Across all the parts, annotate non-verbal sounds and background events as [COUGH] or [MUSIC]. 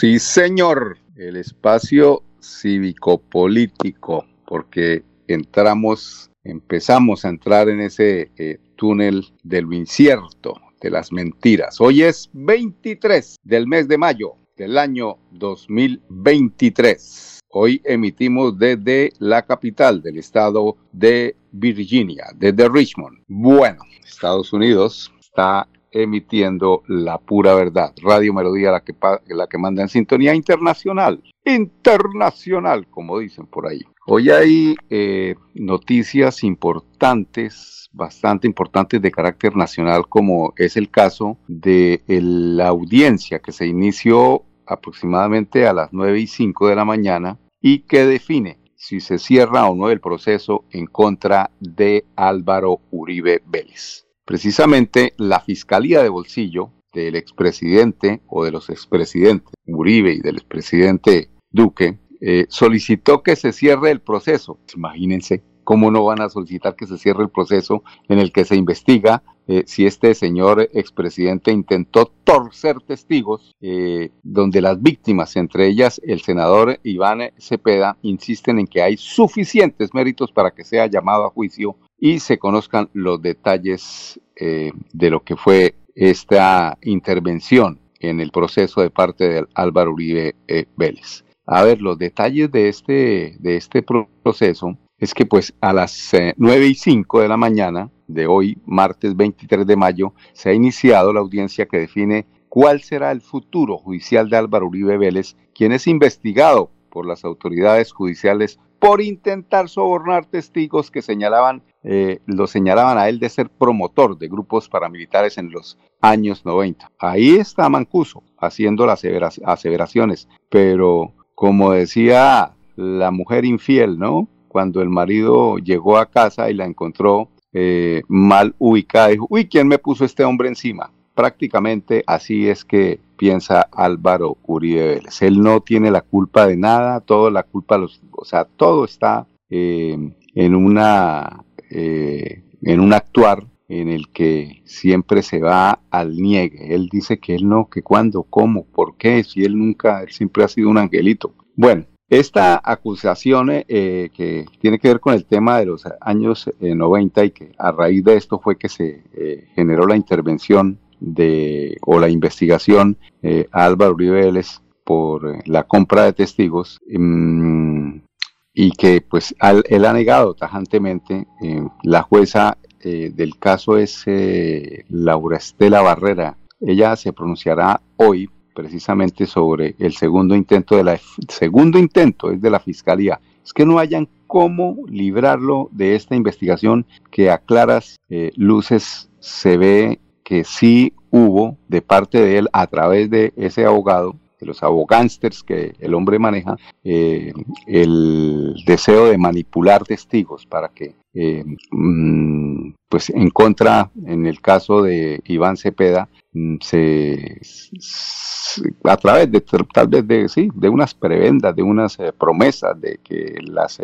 Sí, señor, el espacio cívico-político, porque entramos, empezamos a entrar en ese eh, túnel de lo incierto, de las mentiras. Hoy es 23 del mes de mayo del año 2023. Hoy emitimos desde la capital del estado de Virginia, desde Richmond. Bueno, Estados Unidos está emitiendo la pura verdad. Radio Melodía, la que, la que manda en sintonía internacional. Internacional, como dicen por ahí. Hoy hay eh, noticias importantes, bastante importantes de carácter nacional, como es el caso de la audiencia que se inició aproximadamente a las 9 y 5 de la mañana y que define si se cierra o no el proceso en contra de Álvaro Uribe Vélez. Precisamente la Fiscalía de Bolsillo del expresidente o de los expresidentes Uribe y del expresidente Duque eh, solicitó que se cierre el proceso. Imagínense cómo no van a solicitar que se cierre el proceso en el que se investiga eh, si este señor expresidente intentó torcer testigos, eh, donde las víctimas, entre ellas el senador Iván Cepeda, insisten en que hay suficientes méritos para que sea llamado a juicio y se conozcan los detalles eh, de lo que fue esta intervención en el proceso de parte de Álvaro Uribe eh, Vélez. A ver, los detalles de este, de este proceso es que pues a las eh, nueve 9 y 5 de la mañana de hoy, martes 23 de mayo, se ha iniciado la audiencia que define cuál será el futuro judicial de Álvaro Uribe Vélez, quien es investigado por las autoridades judiciales por intentar sobornar testigos que señalaban, eh, lo señalaban a él de ser promotor de grupos paramilitares en los años 90. Ahí está Mancuso haciendo las aseveraciones, pero como decía la mujer infiel, ¿no? Cuando el marido llegó a casa y la encontró eh, mal ubicada, dijo, uy, ¿quién me puso este hombre encima? prácticamente así es que piensa Álvaro Uribe Vélez. Él no tiene la culpa de nada, todo la culpa, los, o sea, todo está eh, en una eh, en un actuar en el que siempre se va al niegue. Él dice que él no, que cuándo, cómo, por qué, si él nunca, él siempre ha sido un angelito. Bueno, esta acusación eh, que tiene que ver con el tema de los años 90 y que a raíz de esto fue que se generó la intervención de o la investigación eh, a Álvaro Uribe por eh, la compra de testigos mm, y que pues él ha negado tajantemente. Eh, la jueza del caso es Laura Estela Barrera. Ella se pronunciará hoy precisamente sobre el segundo intento de la segundo intento de la fiscalía. Es que no hayan cómo librarlo de esta investigación que a claras luces se ve que sí hubo de parte de él a través de ese abogado, de los abogánsters que el hombre maneja, eh, el deseo de manipular testigos para que, eh, mm, pues en contra, en el caso de Iván Cepeda, mm, se, a través de tal vez de sí de unas prebendas de unas eh, promesas de que las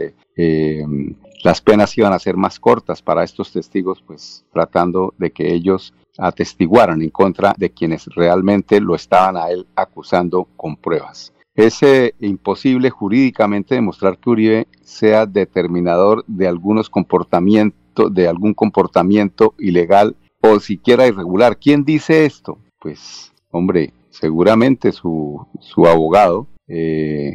las penas iban a ser más cortas para estos testigos pues tratando de que ellos atestiguaran en contra de quienes realmente lo estaban a él acusando con pruebas. Es eh, imposible jurídicamente demostrar que Uribe sea determinador de algunos comportamientos, de algún comportamiento ilegal o siquiera irregular. ¿Quién dice esto? Pues, hombre, seguramente su, su abogado eh,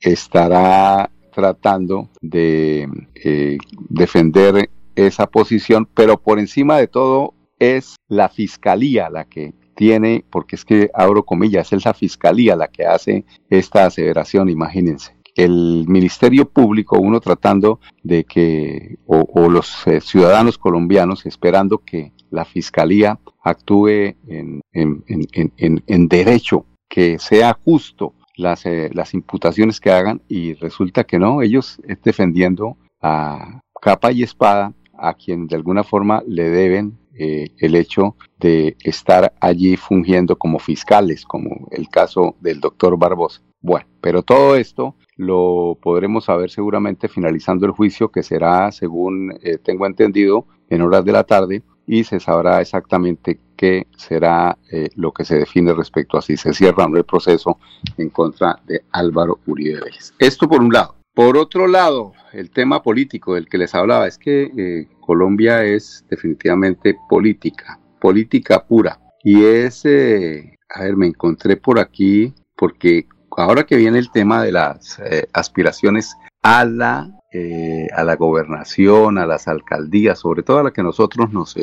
estará tratando de eh, defender esa posición, pero por encima de todo es la fiscalía la que tiene, porque es que abro comillas, es la fiscalía la que hace esta aseveración, imagínense. El Ministerio Público, uno tratando de que, o, los eh, ciudadanos colombianos esperando que la fiscalía actúe en, en, en, en derecho, que sea justo las, eh, las imputaciones que hagan y resulta que no, ellos defendiendo a capa y espada a quien de alguna forma le deben eh, el hecho de estar allí fungiendo como fiscales, como el caso del doctor Barbosa. Bueno, pero todo esto lo podremos saber seguramente finalizando el juicio, que será, según eh, tengo entendido, en horas de la tarde, y se sabrá exactamente qué será eh, lo que se define respecto a si se cierra el proceso en contra de Álvaro Uribe Vélez. Esto por un lado. Por otro lado, el tema político del que les hablaba es que eh, Colombia es definitivamente política, política pura. Y es, eh, a ver, me encontré por aquí porque ahora que viene el tema de las aspiraciones a la, a la gobernación, a las alcaldías, sobre todo a la que nosotros nos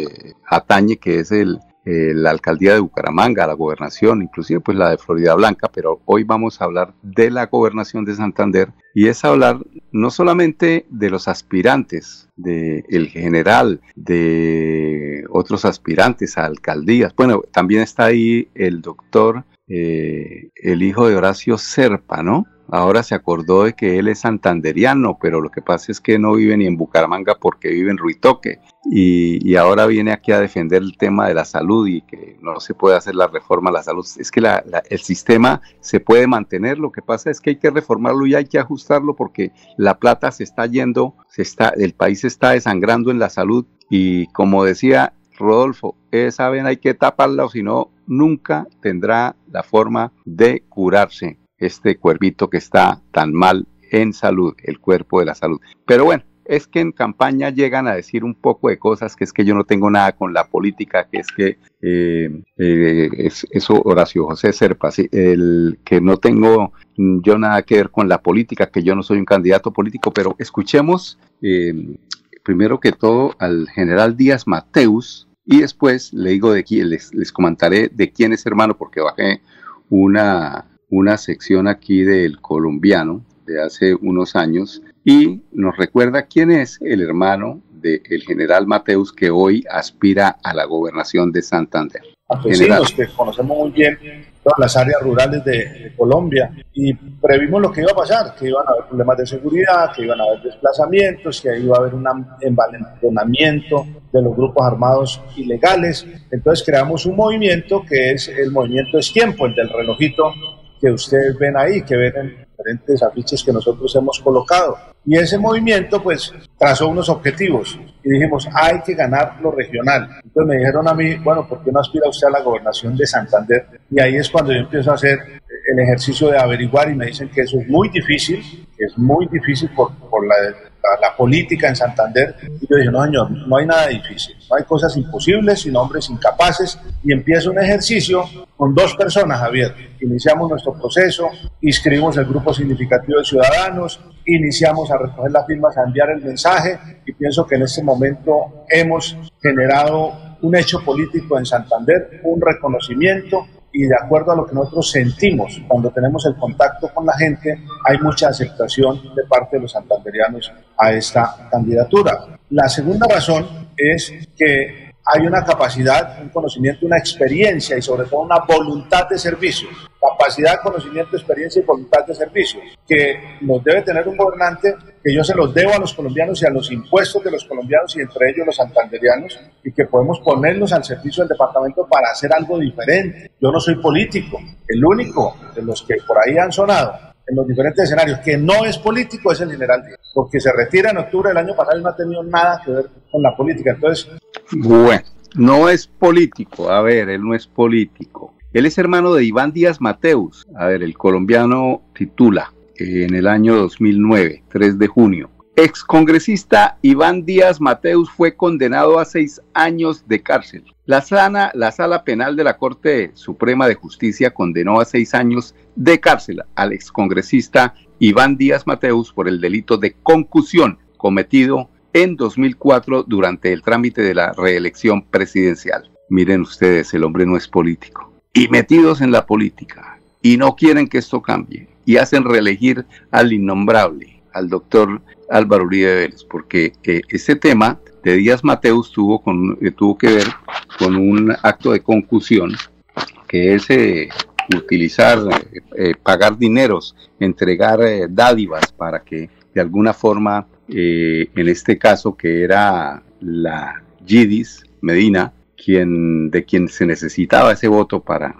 atañe, que es el, eh, la alcaldía de Bucaramanga, la gobernación, inclusive pues la de Florida Blanca, pero hoy vamos a hablar de la gobernación de Santander y es hablar no solamente de los aspirantes, del el general, de otros aspirantes a alcaldías, bueno, también está ahí el doctor, eh, el hijo de Horacio Serpa, ¿no? Ahora se acordó de que él es santanderiano, pero lo que pasa es que no vive ni en Bucaramanga porque vive en Ruitoque. Y, ahora viene aquí a defender el tema de la salud y que no se puede hacer la reforma a la salud. Es que el sistema se puede mantener, lo que pasa es que hay que reformarlo y hay que ajustarlo porque la plata se está yendo, se está, el país se está desangrando en la salud. Y como decía Rodolfo, esa vena hay que taparla o si no, nunca tendrá la forma de curarse este cuervito que está tan mal en salud, el cuerpo de la salud. Pero bueno, es que en campaña llegan a decir un poco de cosas, que es que yo no tengo nada con la política, que es que eh, eh, es, eso Horacio José Serpa, el que no tengo yo nada que ver con la política, que yo no soy un candidato político, pero escuchemos eh, primero que todo al general Díaz Mateus y después le digo de quién, les, les comentaré de quién es hermano, porque bajé una una sección aquí del colombiano de hace unos años y nos recuerda quién es el hermano del general Mateus que hoy aspira a la gobernación de Santander. Campesinos que conocemos muy bien todas las áreas rurales de, Colombia y previmos lo que iba a pasar, que iban a haber problemas de seguridad, que iban a haber desplazamientos, que iba a haber un envalentonamiento de los grupos armados ilegales. Entonces creamos un movimiento que es el movimiento Es Tiempo, el del relojito que ustedes ven ahí, que ven en diferentes afiches que nosotros hemos colocado. Y ese movimiento pues trazó unos objetivos y dijimos, hay que ganar lo regional. Entonces me dijeron a mí, bueno, ¿por qué no aspira usted a la gobernación de Santander? Y ahí es cuando yo empiezo a hacer el ejercicio de averiguar y me dicen que eso es muy difícil, que es muy difícil por, por la la, política en Santander. Y yo dije, no, señor, no hay nada difícil, no hay cosas imposibles, sino hombres incapaces. Y empiezo un ejercicio con dos personas, Javier. Iniciamos nuestro proceso, inscribimos el grupo significativo de ciudadanos, iniciamos a recoger las firmas, a enviar el mensaje y pienso que en este momento hemos generado un hecho político en Santander, un reconocimiento y de acuerdo a lo que nosotros sentimos cuando tenemos el contacto con la gente, hay mucha aceptación de parte de los santanderianos a esta candidatura. La segunda razón es que hay una capacidad, un conocimiento, una experiencia y sobre todo una voluntad de servicio. Capacidad, conocimiento, experiencia y voluntad de servicio que nos debe tener un gobernante que yo se los debo a los colombianos y a los impuestos de los colombianos y entre ellos los santanderianos y que podemos ponerlos al servicio del departamento para hacer algo diferente. Yo no soy político, el único de los que por ahí han sonado en los diferentes escenarios, que no es político, es el general Díaz, porque se retira en octubre del año pasado y no ha tenido nada que ver con la política. Entonces. Bueno, no es político, a ver, él no es político. Él es hermano de Iván Díaz Mateus. A ver, el colombiano titula en el año 2009, 3 de junio. Excongresista Iván Díaz Mateus fue condenado a seis años de cárcel. La, sana, la Sala Penal de la Corte Suprema de Justicia condenó a seis años de cárcel al excongresista Iván Díaz Mateus por el delito de concusión cometido en 2004 durante el trámite de la reelección presidencial. Miren ustedes, el hombre no es político. Y metidos en la política, y no quieren que esto cambie, y hacen reelegir al innombrable, al doctor Álvaro Uribe Vélez, porque eh, ese tema de Díaz Mateus tuvo, con, eh, tuvo que ver con un acto de concusión que es eh, utilizar, pagar dineros, entregar dádivas para que de alguna forma, en este caso que era la Gidis Medina, quien, de quien se necesitaba ese voto para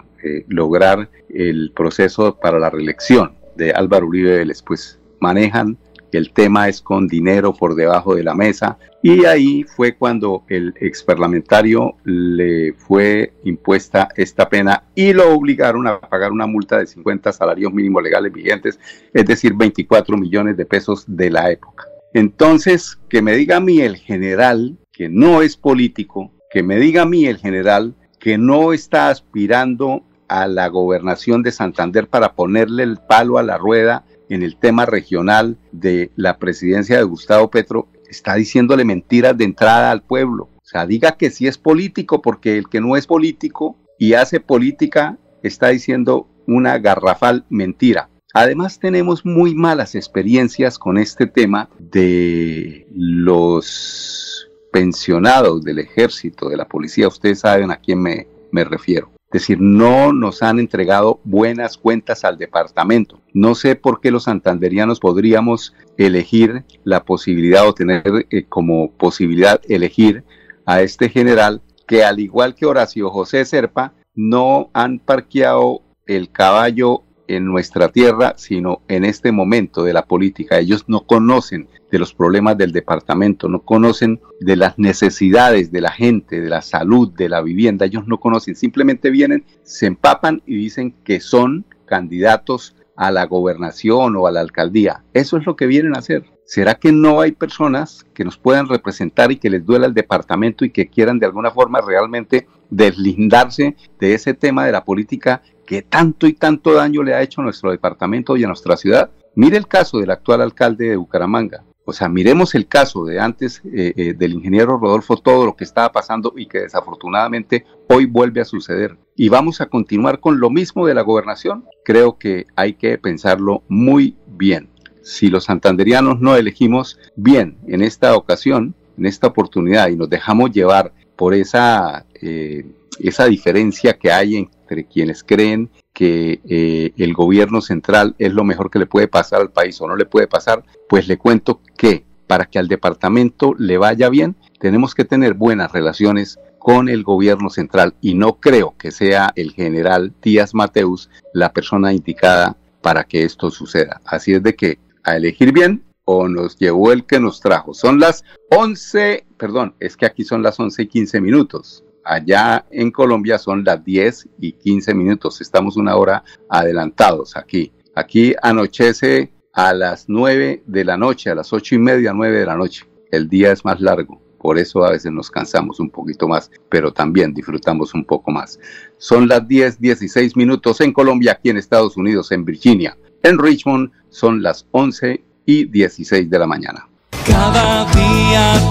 lograr el proceso para la reelección de Álvaro Uribe Vélez, pues manejan el tema es con dinero por debajo de la mesa y ahí fue cuando el ex parlamentario le fue impuesta esta pena y lo obligaron a pagar una multa de 50 salarios mínimos legales vigentes, es decir, 24 millones de pesos de la época. Entonces, que me diga a mí el general que no es político, que me diga a mí el general que no está aspirando a la gobernación de Santander para ponerle el palo a la rueda en el tema regional de la presidencia de Gustavo Petro, está diciéndole mentiras de entrada al pueblo. O sea, diga que sí es político, porque el que no es político y hace política está diciendo una garrafal mentira. Además tenemos muy malas experiencias con este tema de los pensionados del ejército, de la policía. Ustedes saben a quién me, me refiero. Es decir, no nos han entregado buenas cuentas al departamento. No sé por qué los santanderianos podríamos elegir la posibilidad o tener eh, como posibilidad elegir a este general que al igual que Horacio José Serpa no han parqueado el caballo en nuestra tierra, sino en este momento de la política. Ellos no conocen de los problemas del departamento, no conocen de las necesidades de la gente, de la salud, de la vivienda, ellos no conocen, simplemente vienen, se empapan y dicen que son candidatos a la gobernación o a la alcaldía. Eso es lo que vienen a hacer. ¿Será que no hay personas que nos puedan representar y que les duela el departamento y que quieran de alguna forma realmente deslindarse de ese tema de la política que tanto y tanto daño le ha hecho a nuestro departamento y a nuestra ciudad? Mire el caso del actual alcalde de Bucaramanga. O sea, miremos el caso de antes eh, eh, del ingeniero Rodolfo, todo lo que estaba pasando y que desafortunadamente hoy vuelve a suceder. Y vamos a continuar con lo mismo de la gobernación. Creo que hay que pensarlo muy bien. Si los santanderianos no elegimos bien en esta ocasión, en esta oportunidad, y nos dejamos llevar por esa, eh, esa diferencia que hay entre quienes creen que eh, el gobierno central es lo mejor que le puede pasar al país o no le puede pasar, pues le cuento que para que al departamento le vaya bien, tenemos que tener buenas relaciones con el gobierno central y no creo que sea el general Díaz Mateus la persona indicada para que esto suceda. Así es de que a elegir bien o nos llevó el que nos trajo. Son las 11, perdón, es que aquí son las 11 y 15 minutos. Allá en Colombia son las 10 y 15 minutos. Estamos una hora adelantados aquí. Aquí anochece a las 9 de la noche, a las 8 y media, 9 de la noche. El día es más largo. Por eso a veces nos cansamos un poquito más, pero también disfrutamos un poco más. Son las 10, 16 minutos en Colombia, aquí en Estados Unidos, en Virginia. En Richmond son las 11 y 16 de la mañana. Cada día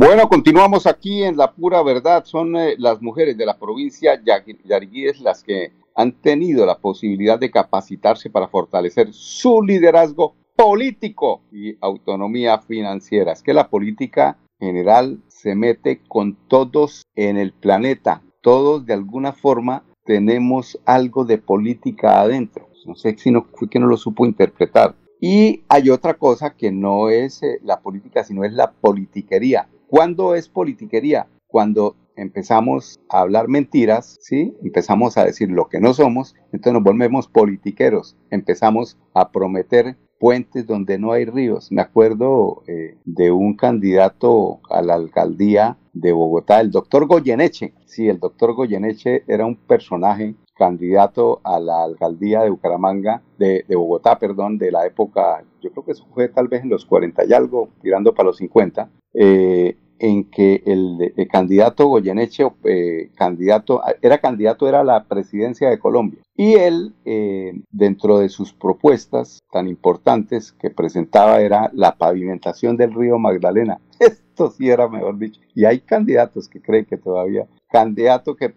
Bueno, continuamos aquí en La Pura Verdad. Son eh, las mujeres de la provincia Yariguíes las que han tenido la posibilidad de capacitarse para fortalecer su liderazgo político y autonomía financiera. Es que la política general se mete con todos en el planeta. Todos de alguna forma tenemos algo de política adentro. No sé si no fue que no lo supo interpretar. Y hay otra cosa que no es eh, la política, sino es la politiquería. ¿Cuándo es politiquería? Cuando empezamos a hablar mentiras, ¿sí? Empezamos a decir lo que no somos, entonces nos volvemos politiqueros, empezamos a prometer puentes donde no hay ríos. Me acuerdo eh, de un candidato a la alcaldía de Bogotá, el doctor Goyeneche. Sí, el doctor Goyeneche era un personaje candidato a la alcaldía de Bucaramanga, de, Bogotá, perdón, de la época, yo creo que eso fue tal vez en los 40 y algo, tirando para los 50. Eh, en que el, candidato Goyeneche eh, candidato, era candidato era la presidencia de Colombia. Y él, eh, dentro de sus propuestas tan importantes que presentaba, era la pavimentación del río Magdalena. [LAUGHS] Esto sí era, mejor dicho. Y hay candidatos que creen que todavía, candidato que,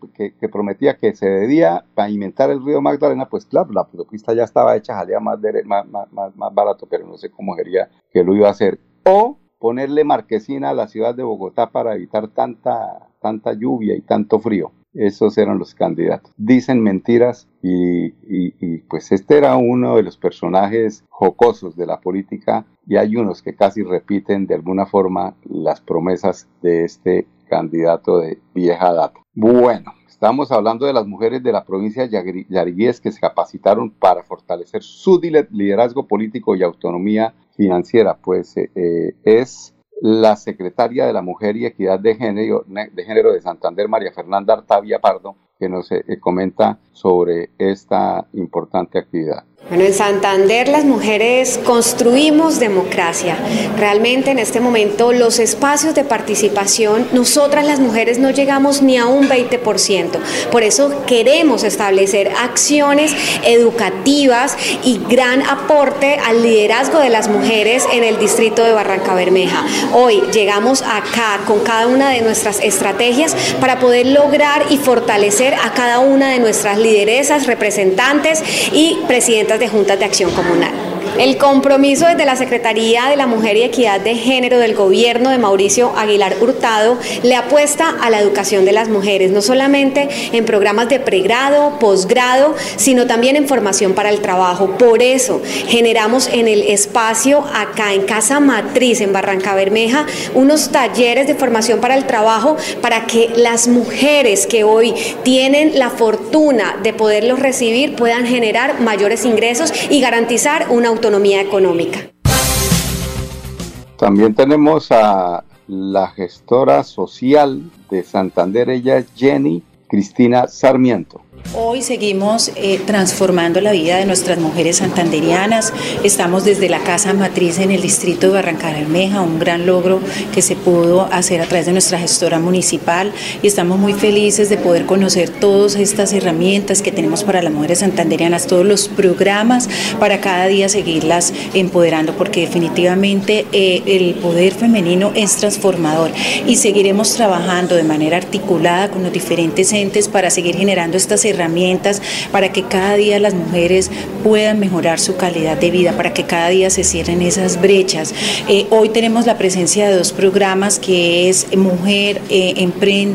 prometía que se debía pavimentar el río Magdalena, pues claro, la autopista ya estaba hecha, salía más, barato, pero no sé cómo sería que lo iba a hacer. O ponerle marquesina a la ciudad de Bogotá para evitar tanta, tanta lluvia y tanto frío. Esos eran los candidatos. Dicen mentiras y, pues este era uno de los personajes jocosos de la política y hay unos que casi repiten de alguna forma las promesas de este candidato de vieja data. Bueno, estamos hablando de las mujeres de la provincia de Yariguíes que se capacitaron para fortalecer su liderazgo político y autonomía financiera, pues eh, eh, es la secretaria de la Mujer y Equidad de Género de, Género de Santander, María Fernanda Artavia Pardo, que nos eh, comenta sobre esta importante actividad. Bueno, en Santander las mujeres construimos democracia. Realmente en este momento los espacios de participación, nosotras las mujeres no llegamos ni a un 20%. Por eso queremos establecer acciones educativas y gran aporte al liderazgo de las mujeres en el distrito de Barranca Bermeja. Hoy llegamos acá con cada una de nuestras estrategias para poder lograr y fortalecer a cada una de nuestras lideresas, representantes y de juntas de acción comunal. El compromiso desde la Secretaría de la Mujer y Equidad de Género del gobierno de Mauricio Aguilar Hurtado le apuesta a la educación de las mujeres, no solamente en programas de pregrado, posgrado, sino también en formación para el trabajo. Por eso generamos en el espacio acá en Casa Matriz, en Barranca Bermeja, unos talleres de formación para el trabajo para que las mujeres que hoy tienen la fortuna de poderlos recibir puedan generar mayores ingresos y garantizar una autonomía También tenemos a la gestora social de Santander, ella Jenny Cristina Sarmiento. Hoy seguimos eh, transformando la vida de nuestras mujeres santanderianas. Estamos desde la Casa Matriz en el distrito de Barranca Almeja, un gran logro que se pudo hacer a través de nuestra gestora municipal y estamos muy felices de poder conocer todas estas herramientas que tenemos para las mujeres santanderianas, todos los programas para cada día seguirlas empoderando, porque definitivamente eh, el poder femenino es transformador y seguiremos trabajando de manera articulada con los diferentes entes para seguir generando estas herramientas herramientas para que cada día las mujeres puedan mejorar su calidad de vida, para que cada día se cierren esas brechas. Eh, hoy tenemos la presencia de dos programas que es Mujer eh,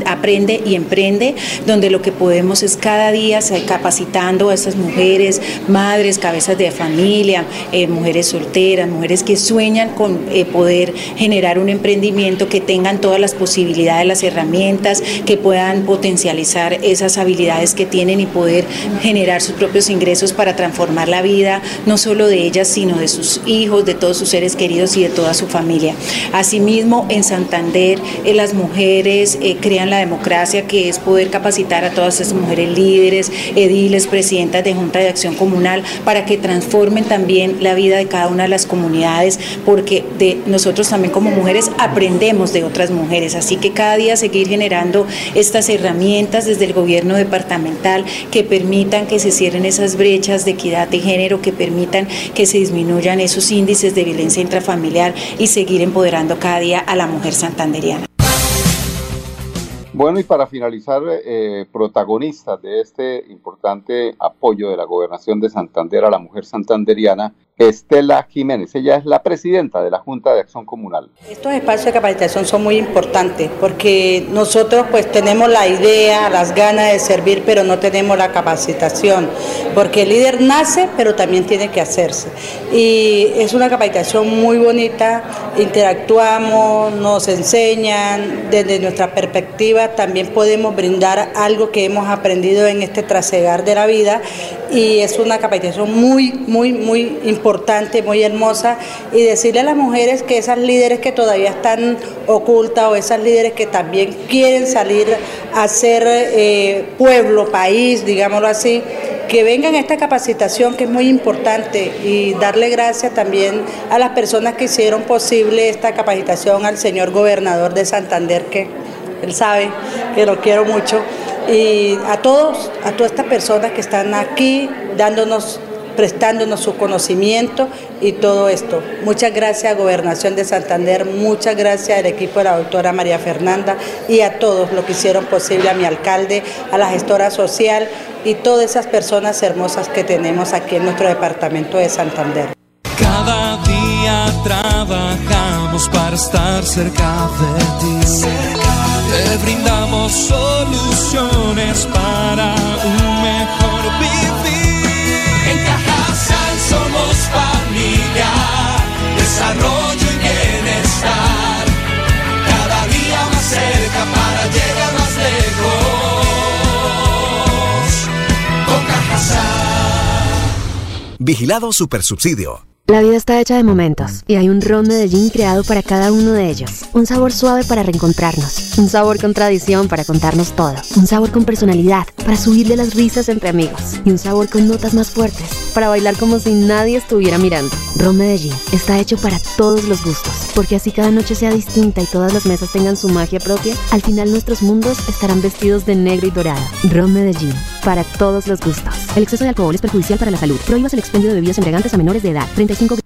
Aprende y Emprende, donde lo que podemos es cada día capacitando a estas mujeres, madres, cabezas de familia, eh, mujeres solteras, mujeres que sueñan con poder generar un emprendimiento, que tengan todas las posibilidades, las herramientas, que puedan potencializar esas habilidades que tienen y poder generar sus propios ingresos para transformar la vida, no solo de ellas, sino de sus hijos, de todos sus seres queridos y de toda su familia. Asimismo, en Santander, eh, las mujeres eh, crean la democracia, que es poder capacitar a todas esas mujeres líderes, ediles, presidentas de Junta de Acción Comunal, para que transformen también la vida de cada una de las comunidades, porque de nosotros también como mujeres aprendemos de otras mujeres. Así que cada día seguir generando estas herramientas desde el gobierno departamental que permitan que se cierren esas brechas de equidad de género, que permitan que se disminuyan esos índices de violencia intrafamiliar y seguir empoderando cada día a la mujer santanderiana. Bueno, y para finalizar, eh, protagonistas de este importante apoyo de la gobernación de Santander a la mujer santanderiana Estela Jiménez. Ella es la presidenta de la Junta de Acción Comunal. Estos espacios de capacitación son muy importantes porque nosotros pues tenemos la idea, las ganas de servir, pero no tenemos la capacitación, porque el líder nace, pero también tiene que hacerse. Y es una capacitación muy bonita, interactuamos, nos enseñan, desde nuestra perspectiva también podemos brindar algo que hemos aprendido en este trasegar de la vida y es una capacitación muy, muy, muy importante importante, muy hermosa, y decirle a las mujeres que esas líderes que todavía están ocultas o esas líderes que también quieren salir a ser eh, pueblo, país, digámoslo así, que vengan a esta capacitación que es muy importante y darle gracias también a las personas que hicieron posible esta capacitación, al señor gobernador de Santander, que él sabe que lo quiero mucho, y a todos, a todas estas personas que están aquí dándonos prestándonos su conocimiento y todo esto. Muchas gracias Gobernación de Santander, muchas gracias al equipo de la doctora María Fernanda y a todos los que hicieron posible, a mi alcalde, a la gestora social y todas esas personas hermosas que tenemos aquí en nuestro departamento de Santander. Cada día trabajamos para estar cerca de ti. Te brindamos soluciones para un mejor vivir. Somos familia, desarrollo y bienestar. Cada día más cerca para llegar más lejos. Vigilado Supersubsidio. La vida está hecha de momentos y hay un ron Medellín creado para cada uno de ellos. Un sabor suave para reencontrarnos, un sabor con tradición para contarnos todo, un sabor con personalidad para subirle las risas entre amigos y un sabor con notas más fuertes para bailar como si nadie estuviera mirando. Ron Medellín está hecho para todos los gustos, porque así cada noche sea distinta y todas las mesas tengan su magia propia, al final nuestros mundos estarán vestidos de negro y dorado. Ron Medellín, para todos los gustos. El exceso de alcohol es perjudicial para la salud. Prohíbas el expendio de bebidas embriagantes a menores de edad. 35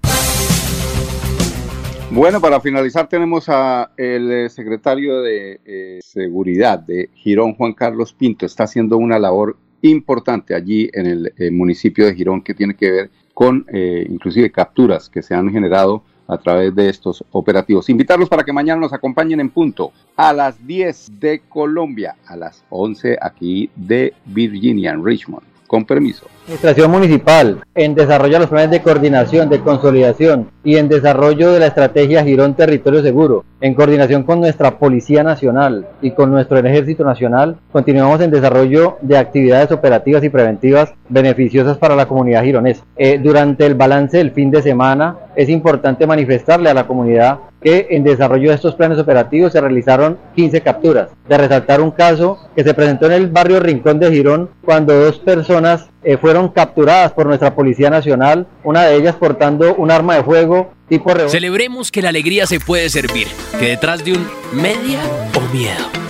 Bueno, para finalizar tenemos a el eh, secretario de eh, Seguridad de Girón, Juan Carlos Pinto. Está haciendo una labor importante allí en el eh, municipio de Girón que tiene que ver con eh, inclusive capturas que se han generado a través de estos operativos. Invitarlos para que mañana nos acompañen en punto a las 10 de Colombia, a las 11 aquí de Virginia, en Richmond. Con permiso. Administración municipal en desarrollo de los planes de coordinación, de consolidación y en desarrollo de la estrategia Girón Territorio Seguro, en coordinación con nuestra Policía Nacional y con nuestro Ejército Nacional, continuamos en desarrollo de actividades operativas y preventivas beneficiosas para la comunidad gironesa. Eh, durante el balance del fin de semana es importante manifestarle a la comunidad que en desarrollo de estos planes operativos se realizaron 15 capturas. De resaltar un caso que se presentó en el barrio Rincón de Girón cuando dos personas eh, fueron capturadas por nuestra Policía Nacional, una de ellas portando un arma de fuego tipo revólver. Celebremos que la alegría se puede servir, que detrás de un media o miedo